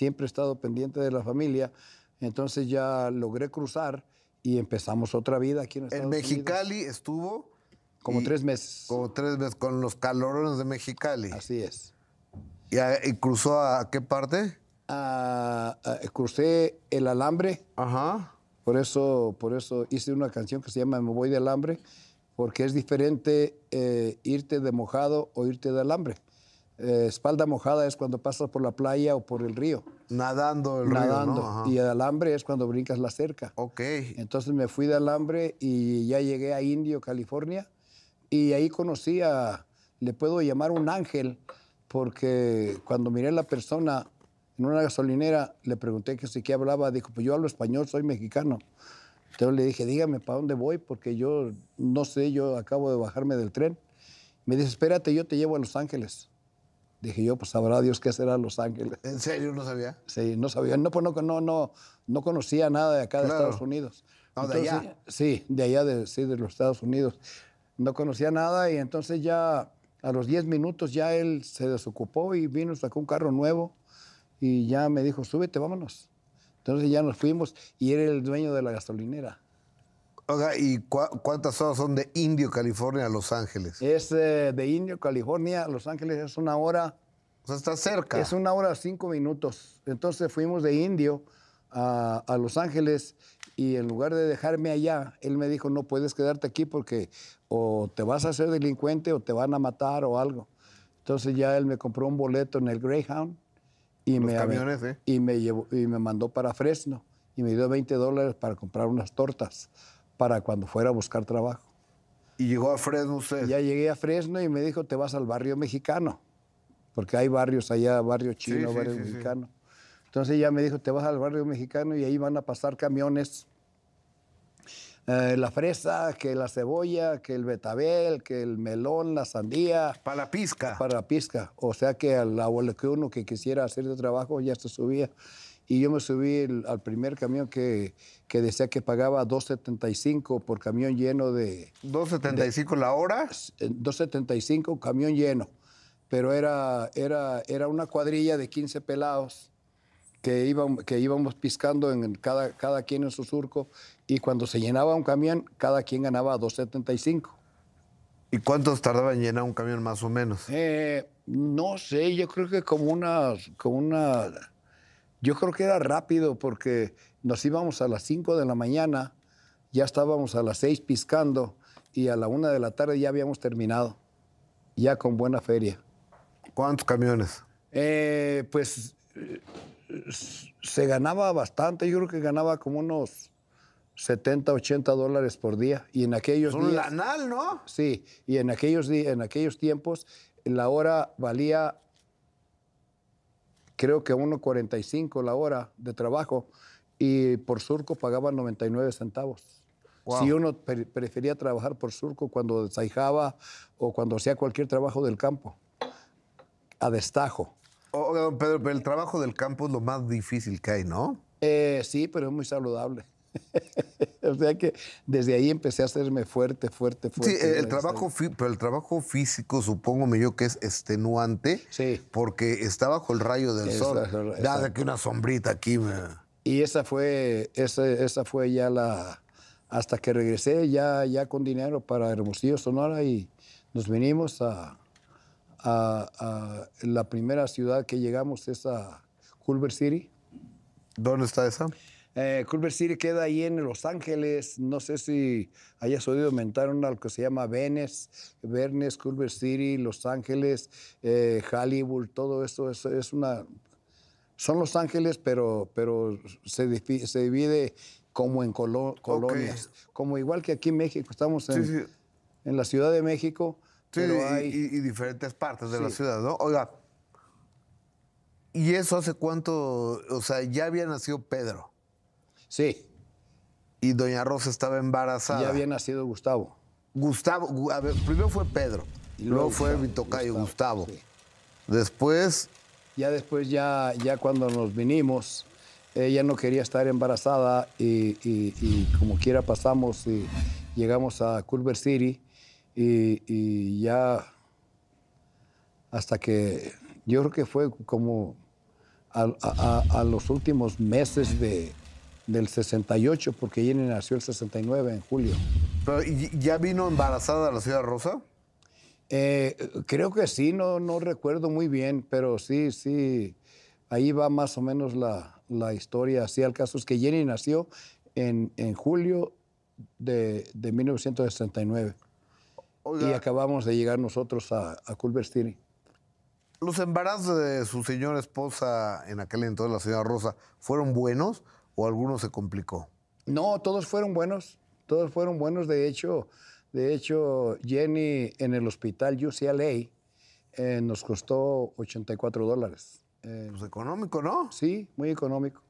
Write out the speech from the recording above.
siempre he estado pendiente de la familia. Entonces ya logré cruzar y empezamos otra vida aquí en Estados En Unidos. Mexicali estuvo. Como tres meses. Como tres meses, con los calorones de Mexicali. Así es. ¿Y, a- y cruzó a qué parte? Ah, ah, crucé el alambre, Ajá. por eso, por eso hice una canción que se llama Me voy de alambre, porque es diferente eh, irte de mojado o irte de alambre. Eh, espalda mojada es cuando pasas por la playa o por el río, Nadando el nadando. río, ¿no? Ajá. Y el alambre es cuando brincas la cerca. Ok. Entonces me fui de alambre y ya llegué a Indio, California, y ahí conocí a, le puedo llamar un ángel, porque cuando miré a la persona en una gasolinera, le pregunté que si qué hablaba, dijo, pues yo hablo español, soy mexicano. Entonces le dije, dígame, ¿para dónde voy? Porque yo no sé, yo acabo de bajarme del tren. Me dice, espérate, yo te llevo a Los Ángeles. Dije yo, pues sabrá Dios qué será Los Ángeles. ¿En serio no sabía? Sí, no sabía, no, pues no, no, no, no conocía nada de acá de Claro. Estados Unidos. No, de allá. Sí, de allá, de, sí, de los Estados Unidos. No conocía nada y entonces ya a los 10 minutos ya él se desocupó y vino, sacó un carro nuevo y ya me dijo, súbete, vámonos. Entonces ya nos fuimos y era el dueño de la gasolinera. Oiga, ¿y cua- cuántas horas son de Indio, California a Los Ángeles? Es eh, de Indio, California, a Los Ángeles es una hora, O sea, está cerca. Es una hora cinco minutos. Entonces fuimos de Indio a, a Los Ángeles y en lugar de dejarme allá, él me dijo, no puedes quedarte aquí porque o te vas a hacer delincuente o te van a matar o algo. Entonces ya él me compró un boleto en el Greyhound y, Los me, camiones, ¿eh? y, me, llevó, y me mandó para Fresno y me dio 20 dólares para comprar unas tortas para cuando fuera a buscar trabajo. Y llegó a Fresno usted. Ya llegué a Fresno y me dijo, te vas al barrio mexicano, porque hay barrios allá, barrio chino, sí, barrio sí, mexicano. Entonces ya me dijo, te vas al barrio mexicano y ahí van a pasar camiones. eh, la fresa, que la cebolla, que el betabel, que el melón, la sandía, Para la pizca. para la pizca. O sea que al abuelo que uno que quisiera hacer de trabajo ya se subía. Y yo me subí el- al primer camión que, que decía que pagaba 2.75 por camión lleno de, 2.75 la hora. eh, 275, camión lleno. Pero era, era, era una cuadrilla de 15 pelados que, iban, que íbamos piscando en cada, cada quien en su surco. Y cuando se llenaba un camión, cada quien ganaba 275. ¿Y cuántos tardaba en llenar un camión más o menos? Eh, no sé, yo creo que como una, como una... Yo creo que era rápido porque nos íbamos a las 5 de la mañana, ya estábamos a las 6 piscando y a la 1 de la tarde ya habíamos terminado, ya con buena feria. ¿Cuántos camiones? Eh, pues se ganaba bastante, yo creo que ganaba como unos 70, 80 dólares por día. Y en aquellos días... lanal, ¿no? Sí, y en aquellos, en aquellos tiempos la hora valía, creo que 1.45 la hora de trabajo y por surco pagaban 99 centavos. Wow. Si uno pre- prefería trabajar por surco cuando desaijaba o cuando hacía cualquier trabajo del campo, a destajo. Oiga, don Pedro, pero el trabajo del campo es lo más difícil que hay, ¿no? Eh, sí, pero es muy saludable. o sea que desde ahí empecé a hacerme fuerte, fuerte, fuerte. Sí, el, a trabajo, pero el trabajo físico, supongo yo que es extenuante. Sí. Porque está bajo el rayo del Está- sol. de que una sombrita aquí. me- Y esa fue, esa, esa fue ya la, hasta que regresé ya, ya con dinero para Hermosillo, Sonora y nos vinimos a, a- a la primera ciudad que llegamos es a Culver City. ¿Dónde está esa? Eh, Culver City queda ahí en Los Ángeles. No sé si hayas oído mentar una que se llama Venice, Venice, Culver City, Los Ángeles, eh, Hollywood, todo eso, es una... Son Los Ángeles, pero, pero se, se divide como en colo- colonias. Como igual que aquí en México, estamos en, Sí, sí. en la Ciudad de México, Sí, pero y, hay... y- y diferentes partes de la ciudad, ¿no? Oiga, ¿y eso hace cuánto? O sea, ya había nacido Pedro Sí, y Doña Rosa estaba embarazada. ya había nacido Gustavo. Gustavo, gu- a ver, primero fue Pedro, Y luego, luego fue mi tocayo Gustavo, Gustavo. sí. Después, Ya después, ya, ya cuando nos vinimos, ella no quería estar embarazada y, y- y como quiera pasamos y llegamos a Culver City y, y ya hasta que yo creo que fue como a, a- a los últimos meses de, del 68, porque Jenny nació el 69 en julio. Pero, ¿y- ¿Ya vino embarazada a la ciudad rosa? Eh, creo que sí, no, no recuerdo muy bien, pero sí, sí, ahí va más o menos la, la historia. Así al caso es que Jenny nació en, en julio de, de 1969 y acabamos de llegar nosotros a, a Culver City. ¿los embarazos de su señora esposa en aquel entonces, la ciudad rosa, fueron buenos o alguno se complicó? No, todos fueron buenos, todos fueron buenos. De hecho, de hecho Jenny en el hospital UCLA eh, nos costó 84 dólares. Eh, Pues económico, ¿no? sí, muy económico.